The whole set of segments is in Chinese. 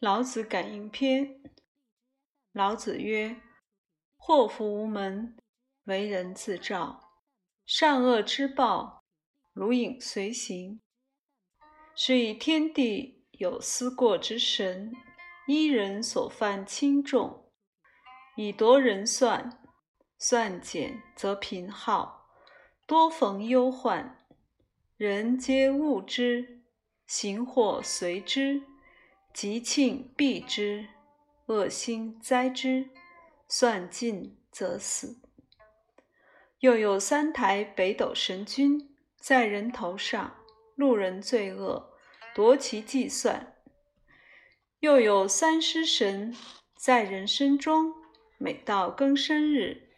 老子感应篇。老子曰：“祸福无门，为人自照。善恶之报，如影随形。是以天地有思过之神，依人所犯轻重，以夺人算。算减则贫耗，多逢忧患。人皆恶之，行祸随之。”吉庆避之，恶心灾之，算尽则死。又有三台北斗神君，在人头上，路人罪恶，夺其计算；又有三尸神，在人身中，每到更生日，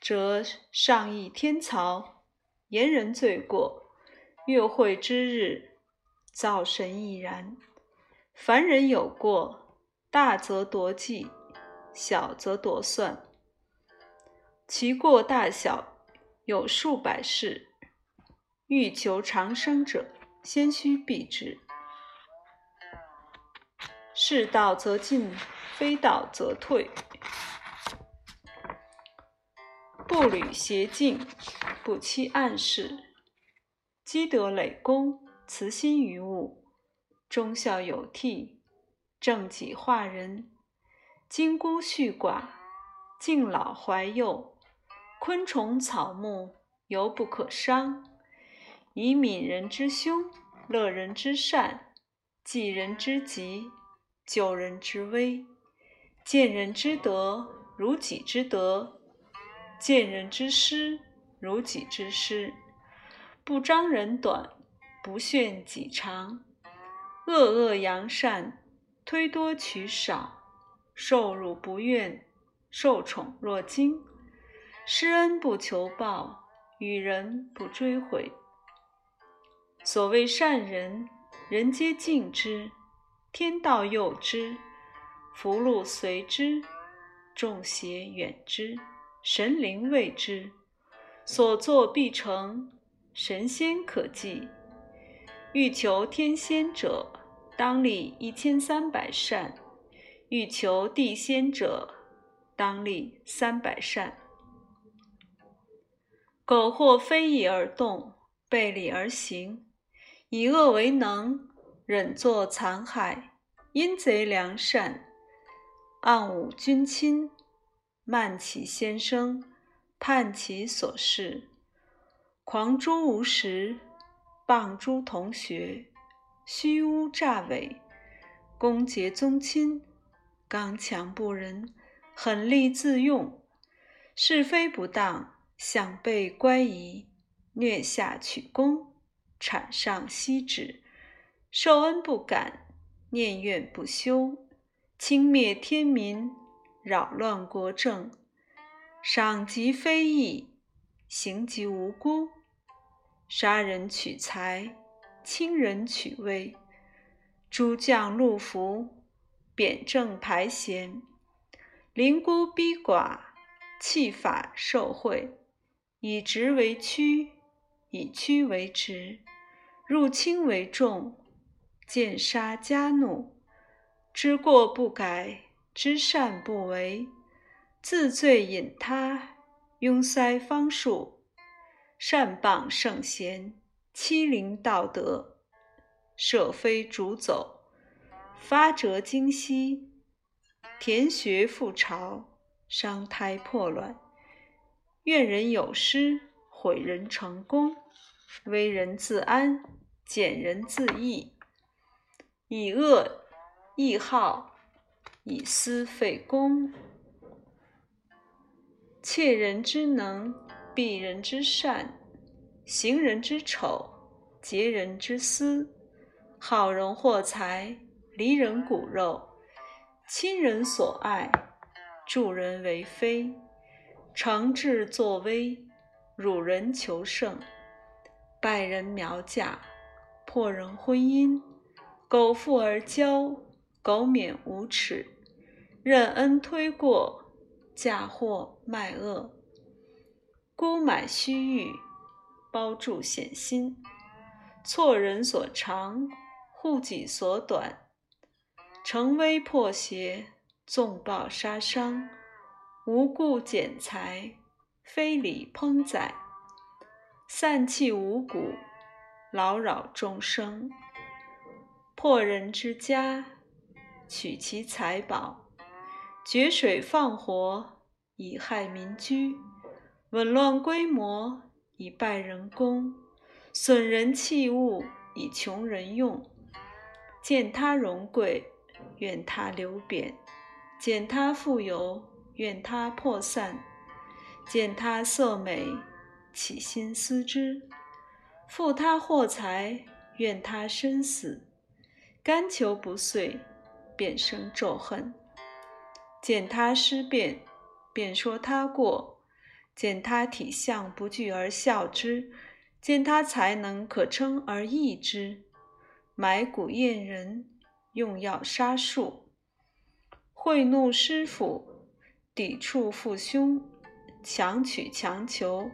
则上议天曹，言人罪过；月会之日，灶神亦然。凡人有过，大则夺计，小则夺算。其过大小有数百事。欲求长生者，先须避之。是道则进，非道则退。步履邪径，不欺暗室，积德累功，慈心于物。忠孝有悌，正己化人，金孤恤寡，敬老怀幼，昆虫草木犹不可伤，以悯人之凶，乐人之善，济人之急，救人之危，见人之德如己之德，见人之失如己之失，不张人短，不炫己长。恶恶扬善，推多取少，受辱不怨，受宠若惊，施恩不求报，与人不追悔。所谓善人，人皆敬之，天道佑之，福禄随之，众邪远之，神灵畏之，所作必成，神仙可祭。欲求天仙者，当立一千三百善；欲求地仙者，当立三百善。苟或非义而动，背礼而行，以恶为能，忍作残害，阴贼良善，暗侮君亲，慢其先生，叛其所事，狂诸无实。谤诸同学，虚诬诈伪，攻讦宗亲，刚强不仁，狠戾自用，是非不当，想被乖疑，虐下取功，产上息止，受恩不敢，念怨不休，轻蔑天民，扰乱国政，赏及非义，刑及无辜。杀人取财，轻人取威，诸将戮服，贬正排贤，凌孤逼寡，弃法受贿，以直为曲，以曲为直，入轻为重，见杀加怒，知过不改，知善不为，自罪引他，拥塞方术。善谤圣贤，欺凌道德，舍非逐走，发折精息，田穴覆巢，伤胎破卵，怨人有失，毁人成功，危人自安，减人自益，以恶易好，以私废公，窃人之能。避人之善，行人之丑，劫人之私，好人获财，离人骨肉，亲人所爱，助人为非，惩治作威，辱人求胜，败人苗嫁，破人婚姻，苟富而骄，苟免无耻，任恩推过，嫁祸卖恶。孤买虚誉，包住险心，错人所长，护己所短，乘威破邪，纵暴杀伤，无故减财，非礼烹宰，散弃五谷，劳扰众生，破人之家，取其财宝，决水放火，以害民居，紊乱规模，以败人工，损人器物，以穷人用。见他荣贵，愿他流贬；见他富有，愿他破散；见他色美，起心思之；负他祸财，愿他身死；甘求不遂，便生咒恨；见他失变，便说他过；见他体相不具而笑之；见他才能可称而异之。埋骨验人，用药杀树，贿赂师傅，抵触父兄，强取强求，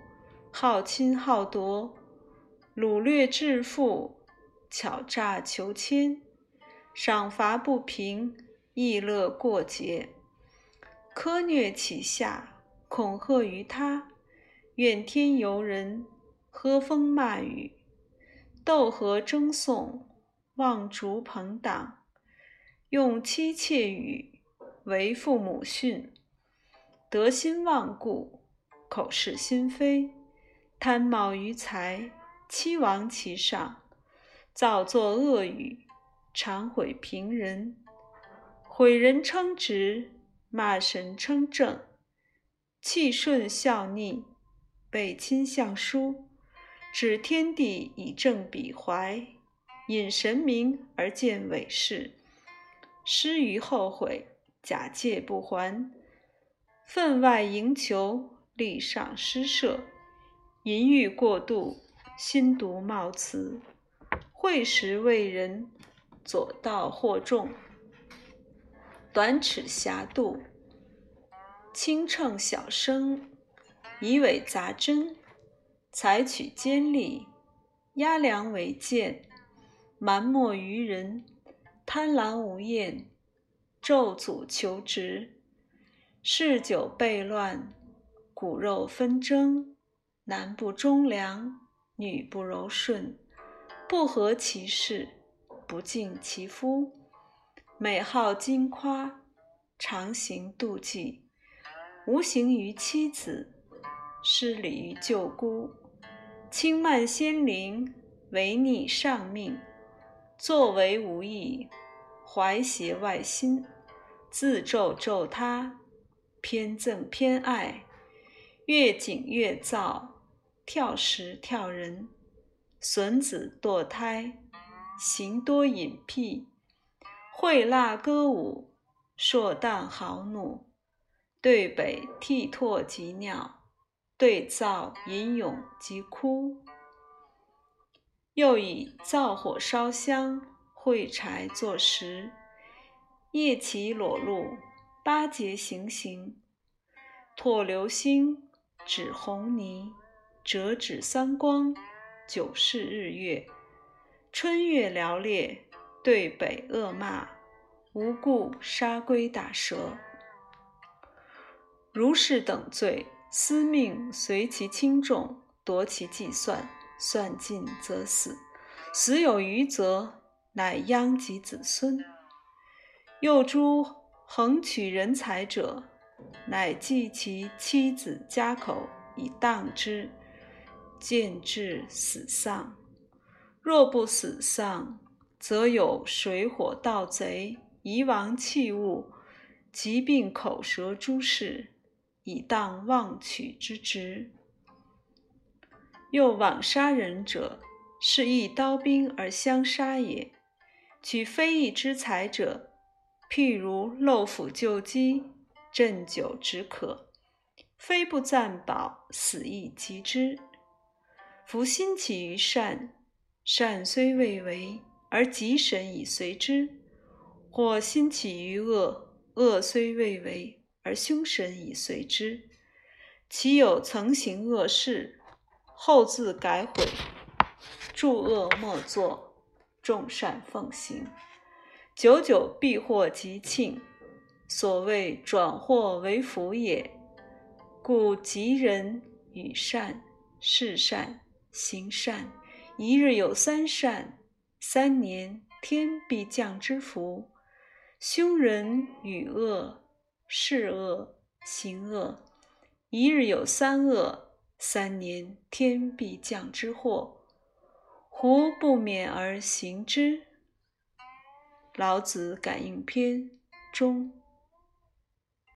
好侵好夺，掳掠致富，巧诈求签，赏罚不平，逸乐过节，苛虐其下，恐吓于他，怨天尤人，喝风骂雨，斗河争讼。望逐朋党，用妻妾语，为父母训，得心忘故，口是心非，贪冒于财，欺王其上，造作恶语，常毁平人，毁人称直，骂神称正，气顺孝逆，背亲向疏，指天地以正彼怀。引神明而见伪事，失于后悔，假借不还；分外营求，力上施设，淫欲过度，心毒冒辞，会时为人，左道惑众，短尺狭度，轻秤小升，以伪杂真，采取尖利，压良为贱，瞒莫于人，贪婪无厌，咒诅求职，嗜酒悖乱，骨肉纷争，男不忠良，女不柔顺，不合其事，不敬其夫，美好矜夸，常行妒忌，无形于妻子，失礼于舅姑，轻慢先灵，违逆上命。作为无益，怀邪外心，自咒咒他，偏憎偏爱，越紧越躁，跳石跳人，损子堕胎，行多隐僻，会蜡歌舞，硕荡豪怒，对北涕唾及尿，对灶吟咏及哭。又以灶火烧香，会柴作食，夜起裸露，八节行刑，唾流星，指红泥，折指三光，九世日月，春月寥烈，对北恶骂，无故杀龟打蛇，如是等罪，司命随其轻重，夺其计算。算尽则死，死有余则乃殃及子孙。又诸横取人财者，乃计其妻子家口以当之，见至死丧。若不死丧，则有水火盗贼、遗亡器物、疾病口舌诸事，以当妄取之职。又枉杀人者，是亦刀兵而相杀也。取非义之财者，譬如漏斧救饥，鸩酒止渴，非不暂保，死亦及之。夫心起于善，善虽未为，而吉神以随之；或心起于恶，恶虽未为，而凶神已随之。其有曾行恶事？后自改悔，诸恶莫作，众善奉行。久久必获吉庆。所谓转祸为福也。故吉人与善、事善、行善，一日有三善，三年天必降之福；凶人与恶、是恶、行恶，一日有三恶，三年天必降之祸。胡不免而行之？老子感应篇中。